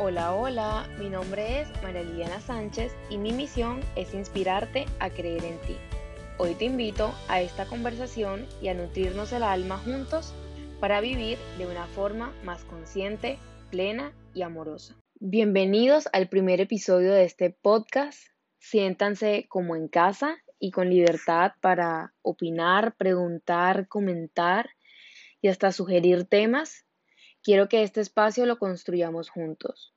Hola, hola, mi nombre es María Liliana Sánchez y mi misión es inspirarte a creer en ti. Hoy te invito a esta conversación y a nutrirnos el alma juntos para vivir de una forma más consciente, plena y amorosa. Bienvenidos al primer episodio de este podcast. Siéntanse como en casa y con libertad para opinar, preguntar, comentar y hasta sugerir temas Quiero que este espacio lo construyamos juntos.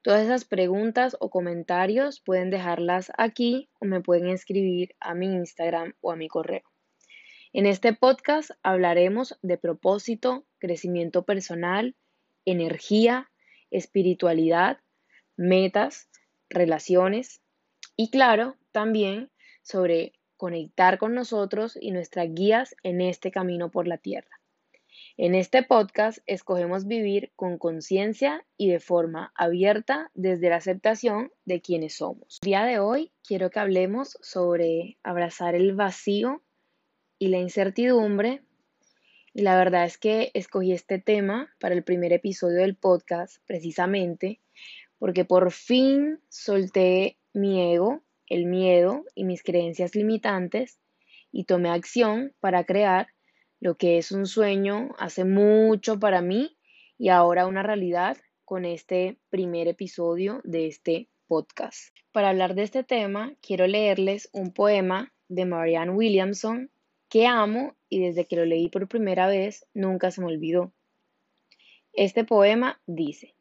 Todas esas preguntas o comentarios pueden dejarlas aquí o me pueden escribir a mi Instagram o a mi correo. En este podcast hablaremos de propósito, crecimiento personal, energía, espiritualidad, metas, relaciones y claro, también sobre conectar con nosotros y nuestras guías en este camino por la tierra. En este podcast escogemos vivir con conciencia y de forma abierta desde la aceptación de quienes somos. El día de hoy quiero que hablemos sobre abrazar el vacío y la incertidumbre. Y la verdad es que escogí este tema para el primer episodio del podcast precisamente porque por fin solté mi ego, el miedo y mis creencias limitantes y tomé acción para crear lo que es un sueño hace mucho para mí y ahora una realidad con este primer episodio de este podcast. Para hablar de este tema, quiero leerles un poema de Marianne Williamson que amo y desde que lo leí por primera vez nunca se me olvidó. Este poema dice,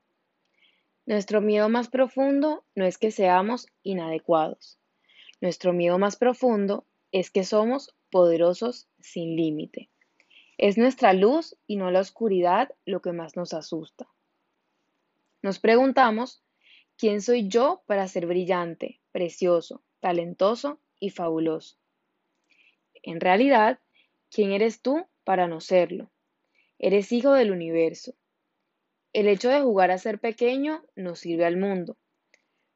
Nuestro miedo más profundo no es que seamos inadecuados. Nuestro miedo más profundo es que somos poderosos sin límite. Es nuestra luz y no la oscuridad lo que más nos asusta. Nos preguntamos, ¿quién soy yo para ser brillante, precioso, talentoso y fabuloso? En realidad, ¿quién eres tú para no serlo? Eres hijo del universo. El hecho de jugar a ser pequeño nos sirve al mundo.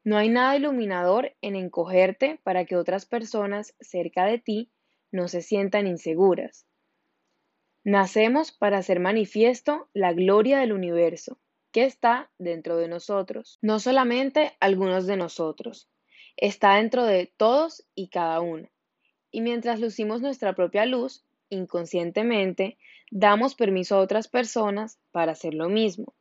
No hay nada iluminador en encogerte para que otras personas cerca de ti no se sientan inseguras. Nacemos para hacer manifiesto la gloria del universo que está dentro de nosotros, no solamente algunos de nosotros, está dentro de todos y cada uno. Y mientras lucimos nuestra propia luz, inconscientemente damos permiso a otras personas para hacer lo mismo.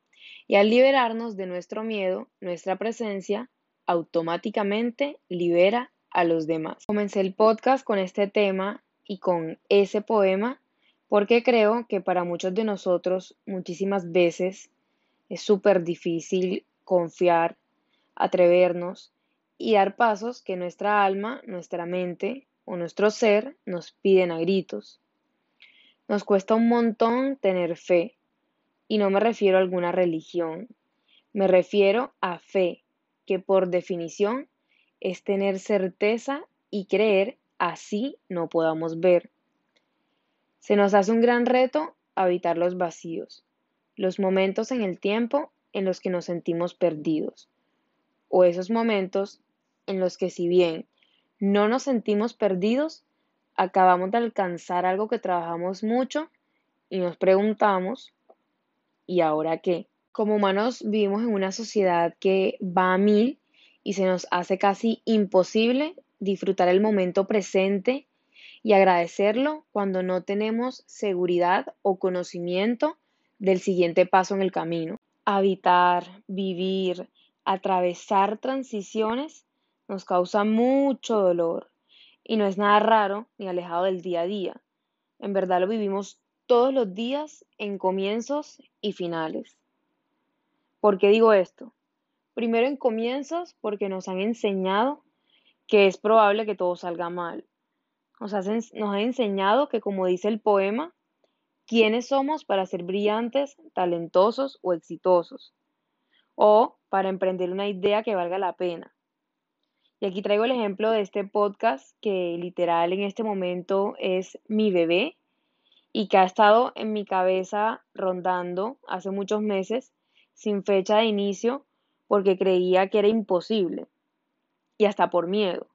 Y al liberarnos de nuestro miedo, nuestra presencia automáticamente libera a los demás. Comencé el podcast con este tema y con ese poema porque creo que para muchos de nosotros muchísimas veces es súper difícil confiar, atrevernos y dar pasos que nuestra alma, nuestra mente o nuestro ser nos piden a gritos. Nos cuesta un montón tener fe, y no me refiero a alguna religión, me refiero a fe, que por definición es tener certeza y creer así no podamos ver. Se nos hace un gran reto habitar los vacíos, los momentos en el tiempo en los que nos sentimos perdidos, o esos momentos en los que si bien no nos sentimos perdidos, acabamos de alcanzar algo que trabajamos mucho y nos preguntamos, ¿y ahora qué? Como humanos vivimos en una sociedad que va a mil y se nos hace casi imposible disfrutar el momento presente y agradecerlo cuando no tenemos seguridad o conocimiento del siguiente paso en el camino. Habitar, vivir, atravesar transiciones nos causa mucho dolor y no es nada raro ni alejado del día a día. En verdad lo vivimos todos los días en comienzos y finales. ¿Por qué digo esto? Primero en comienzos porque nos han enseñado que es probable que todo salga mal nos, ha enseñado que, como dice el poema, quiénes somos para ser brillantes, talentosos o exitosos, o para emprender una idea que valga la pena. Y aquí traigo el ejemplo de este podcast que literal en este momento es mi bebé y que ha estado en mi cabeza rondando hace muchos meses sin fecha de inicio porque creía que era imposible y hasta por miedo.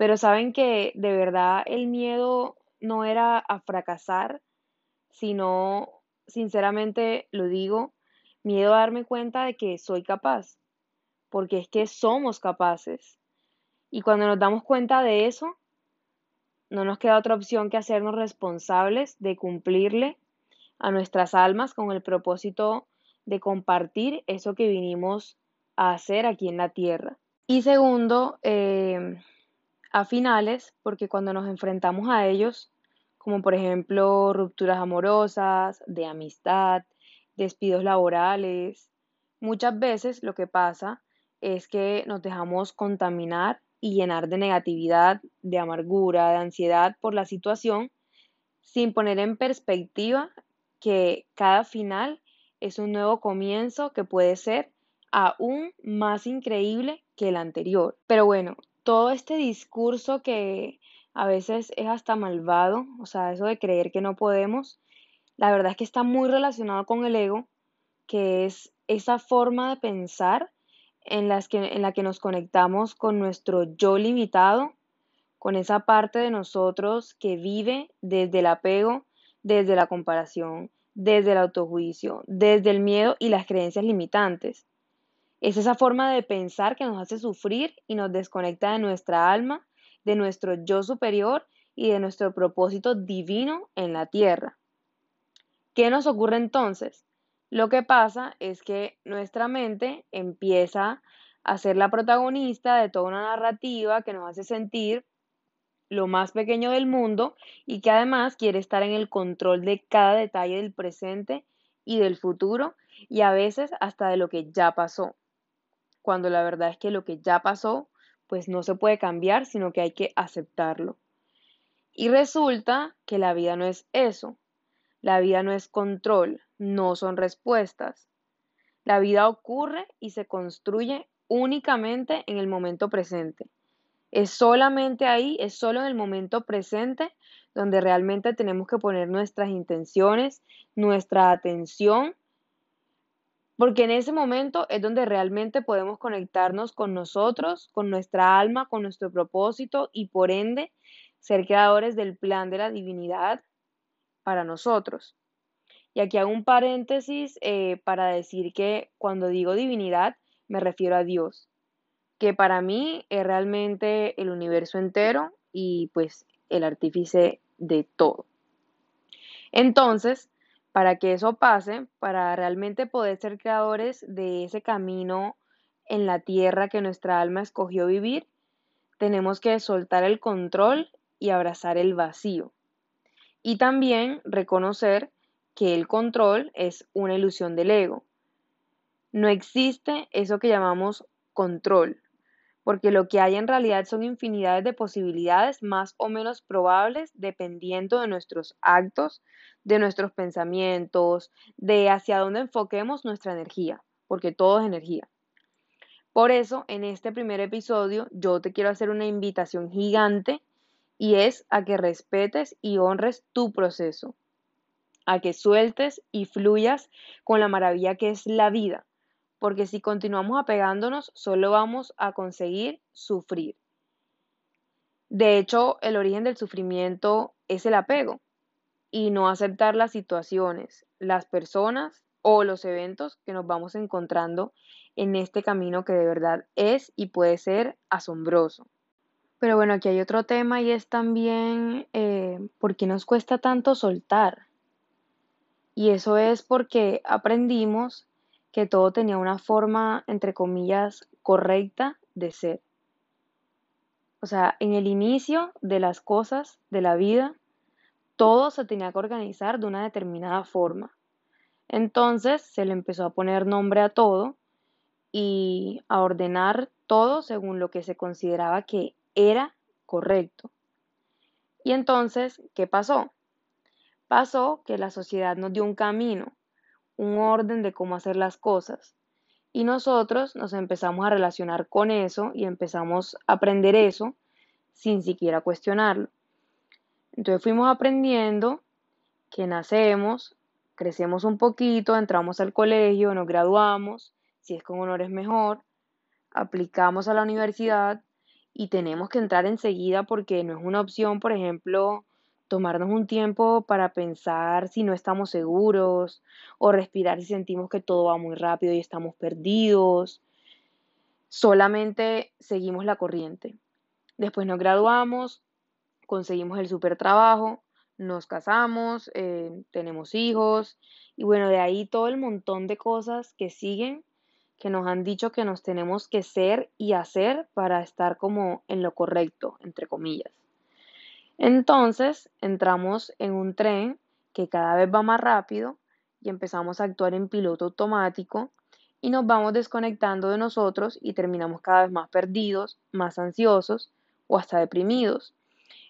Pero saben que de verdad el miedo no era a fracasar, sino, sinceramente lo digo, miedo a darme cuenta de que soy capaz, porque es que somos capaces. Y cuando nos damos cuenta de eso, no nos queda otra opción que hacernos responsables de cumplirle a nuestras almas con el propósito de compartir eso que vinimos a hacer aquí en la tierra. Y segundo, eh, a finales, porque cuando nos enfrentamos a ellos, como por ejemplo rupturas amorosas, de amistad, despidos laborales, muchas veces lo que pasa es que nos dejamos contaminar y llenar de negatividad, de amargura, de ansiedad por la situación, sin poner en perspectiva que cada final es un nuevo comienzo que puede ser aún más increíble que el anterior. Pero bueno, todo este discurso que a veces es hasta malvado, o sea, eso de creer que no podemos, la verdad es que está muy relacionado con el ego, que es esa forma de pensar en, las que, en la que nos conectamos con nuestro yo limitado, con esa parte de nosotros que vive desde el apego, desde la comparación, desde el autojuicio, desde el miedo y las creencias limitantes. Es esa forma de pensar que nos hace sufrir y nos desconecta de nuestra alma, de nuestro yo superior y de nuestro propósito divino en la tierra. ¿Qué nos ocurre entonces? Lo que pasa es que nuestra mente empieza a ser la protagonista de toda una narrativa que nos hace sentir lo más pequeño del mundo y que además quiere estar en el control de cada detalle del presente y del futuro y a veces hasta de lo que ya pasó. Cuando la verdad es que lo que ya pasó pues no se puede cambiar, sino que hay que aceptarlo. Y resulta que la vida no es eso. La vida no es control, no son respuestas. La vida ocurre y se construye únicamente en el momento presente. Es solamente ahí, es solo en el momento presente donde realmente tenemos que poner nuestras intenciones, nuestra atención, porque en ese momento es donde realmente podemos conectarnos con nosotros, con nuestra alma, con nuestro propósito y por ende ser creadores del plan de la divinidad para nosotros. Y aquí hago un paréntesis eh, para decir que cuando digo divinidad me refiero a Dios, que para mí es realmente el universo entero y pues el artífice de todo. Entonces, para que eso pase, para realmente poder ser creadores de ese camino en la tierra que nuestra alma escogió vivir, tenemos que soltar el control y abrazar el vacío. Y también reconocer que el control es una ilusión del ego. No existe eso que llamamos control, porque lo que hay en realidad son infinidades de posibilidades más o menos probables dependiendo de nuestros actos, de nuestros pensamientos, de hacia dónde enfoquemos nuestra energía, porque todo es energía. Por eso, en este primer episodio, yo te quiero hacer una invitación gigante y es a que respetes y honres tu proceso, a que sueltes y fluyas con la maravilla que es la vida, porque si continuamos apegándonos solo vamos a conseguir sufrir. De hecho, el origen del sufrimiento es el apego y no aceptar las situaciones, las personas o los eventos que nos vamos encontrando en este camino que de verdad es y puede ser asombroso. Pero bueno, aquí hay otro tema y es también eh, por qué nos cuesta tanto soltar. Y eso es porque aprendimos que todo tenía una forma, entre comillas, correcta de ser. O sea, en el inicio de las cosas de la vida, todo se tenía que organizar de una determinada forma. Entonces se le empezó a poner nombre a todo y a ordenar todo según lo que se consideraba que era correcto. Y entonces, ¿qué pasó? Pasó que la sociedad nos dio un camino, un orden de cómo hacer las cosas. Y nosotros nos empezamos a relacionar con eso y empezamos a aprender eso sin siquiera cuestionarlo. Entonces fuimos aprendiendo que nacemos, crecemos un poquito, entramos al colegio, nos graduamos, si es con honores mejor, aplicamos a la universidad y tenemos que entrar enseguida porque no es una opción, por ejemplo, tomarnos un tiempo para pensar si no estamos seguros o respirar si sentimos que todo va muy rápido y estamos perdidos. Solamente seguimos la corriente. Después nos graduamos, conseguimos el super trabajo, nos casamos, eh, tenemos hijos y bueno, de ahí todo el montón de cosas que siguen que nos han dicho que nos tenemos que ser y hacer para estar como en lo correcto, entre comillas. Entonces entramos en un tren que cada vez va más rápido y empezamos a actuar en piloto automático y nos vamos desconectando de nosotros y terminamos cada vez más perdidos, más ansiosos o hasta deprimidos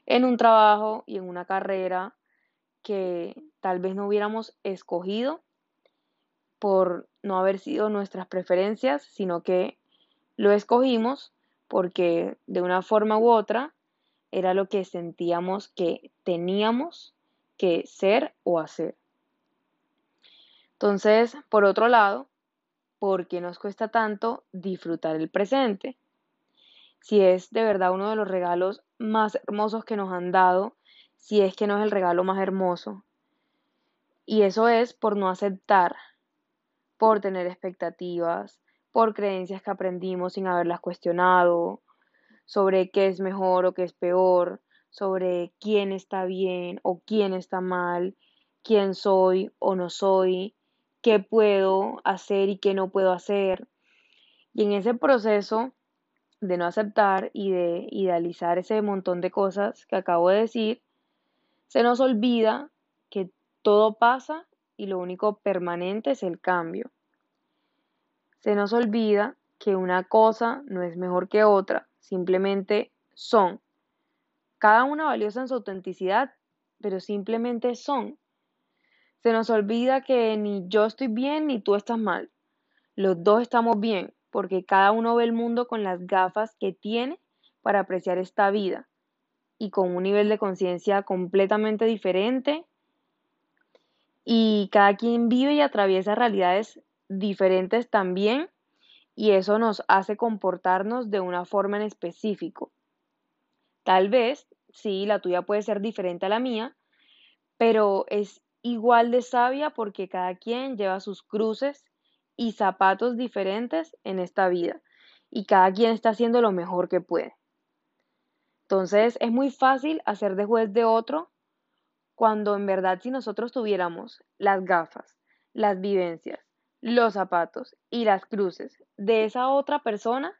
en un trabajo y en una carrera que tal vez no hubiéramos escogido por no haber sido nuestras preferencias, sino que lo escogimos porque de una forma u otra era lo que sentíamos que teníamos que ser o hacer. Entonces, por otro lado, ¿por qué nos cuesta tanto disfrutar el presente? Si es de verdad uno de los regalos más hermosos que nos han dado, si es que no es el regalo más hermoso. Y eso es por no aceptar, por tener expectativas, por creencias que aprendimos sin haberlas cuestionado, sobre qué es mejor o qué es peor, sobre quién está bien o quién está mal, quién soy o no soy, qué puedo hacer y qué no puedo hacer. Y en ese proceso de no aceptar y de idealizar ese montón de cosas que acabo de decir, se nos olvida que todo pasa y lo único permanente es el cambio. Se nos olvida que una cosa no es mejor que otra, simplemente son. Cada una valiosa en su autenticidad, pero simplemente son. Se nos olvida que ni yo estoy bien ni tú estás mal. Los dos estamos bien, porque cada uno ve el mundo con las gafas que tiene para apreciar esta vida y con un nivel de conciencia completamente diferente. Y cada quien vive y atraviesa realidades diferentes también y eso nos hace comportarnos de una forma en específico. Tal vez, sí, la tuya puede ser diferente a la mía, pero es igual de sabia porque cada quien lleva sus cruces y zapatos diferentes en esta vida y cada quien está haciendo lo mejor que puede. Entonces es muy fácil hacer de juez de otro cuando en verdad si nosotros tuviéramos las gafas, las vivencias, los zapatos y las cruces de esa otra persona,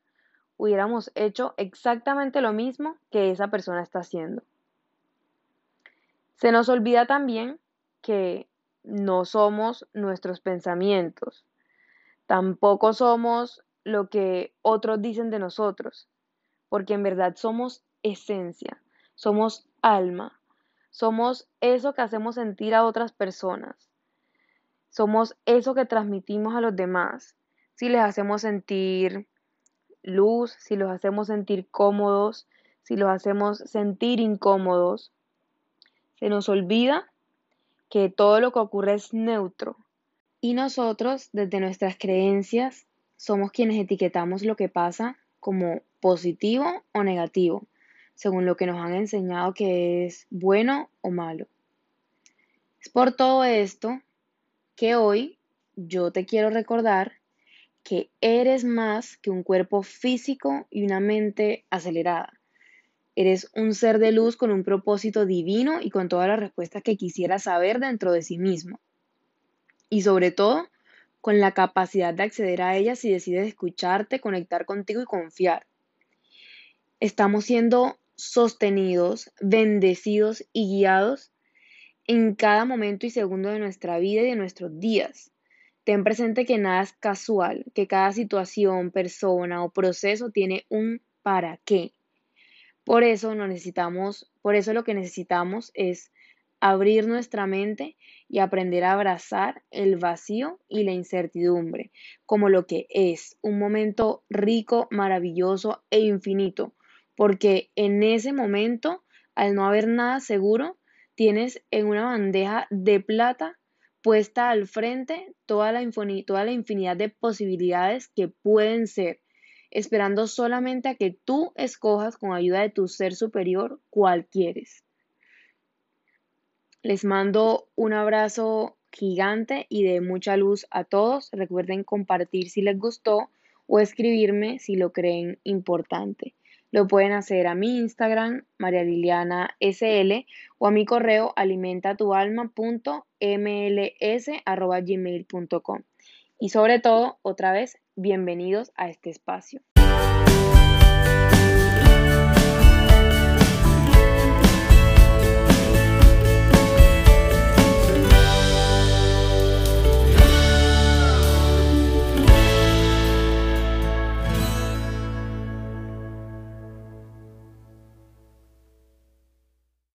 hubiéramos hecho exactamente lo mismo que esa persona está haciendo. Se nos olvida también que no somos nuestros pensamientos, tampoco somos lo que otros dicen de nosotros, porque en verdad somos esencia, somos alma, somos eso que hacemos sentir a otras personas. Somos eso que transmitimos a los demás. Si les hacemos sentir luz, si los hacemos sentir cómodos, si los hacemos sentir incómodos, se nos olvida que todo lo que ocurre es neutro. Y nosotros, desde nuestras creencias, somos quienes etiquetamos lo que pasa como positivo o negativo, según lo que nos han enseñado que es bueno o malo. Es por todo esto que hoy yo te quiero recordar que eres más que un cuerpo físico y una mente acelerada. Eres un ser de luz con un propósito divino y con todas las respuestas que quisieras saber dentro de sí mismo. Y sobre todo, con la capacidad de acceder a ellas si decides escucharte, conectar contigo y confiar. Estamos siendo sostenidos, bendecidos y guiados en cada momento y segundo de nuestra vida y de nuestros días. Ten presente que nada es casual, que cada situación, persona o proceso tiene un para qué. Por eso necesitamos, por eso lo que necesitamos es abrir nuestra mente y aprender a abrazar el vacío y la incertidumbre como lo que es un momento rico, maravilloso e infinito, porque en ese momento, al no haber nada seguro, tienes en una bandeja de plata puesta al frente toda la, infinidad de posibilidades que pueden ser, esperando solamente a que tú escojas con ayuda de tu ser superior cuál quieres. Les mando un abrazo gigante y de mucha luz a todos. Recuerden compartir si les gustó o escribirme si lo creen importante. Lo pueden hacer a mi Instagram, María Liliana SL, o a mi correo alimentatualma.mls.gmail.com. Y sobre todo, otra vez, bienvenidos a este espacio.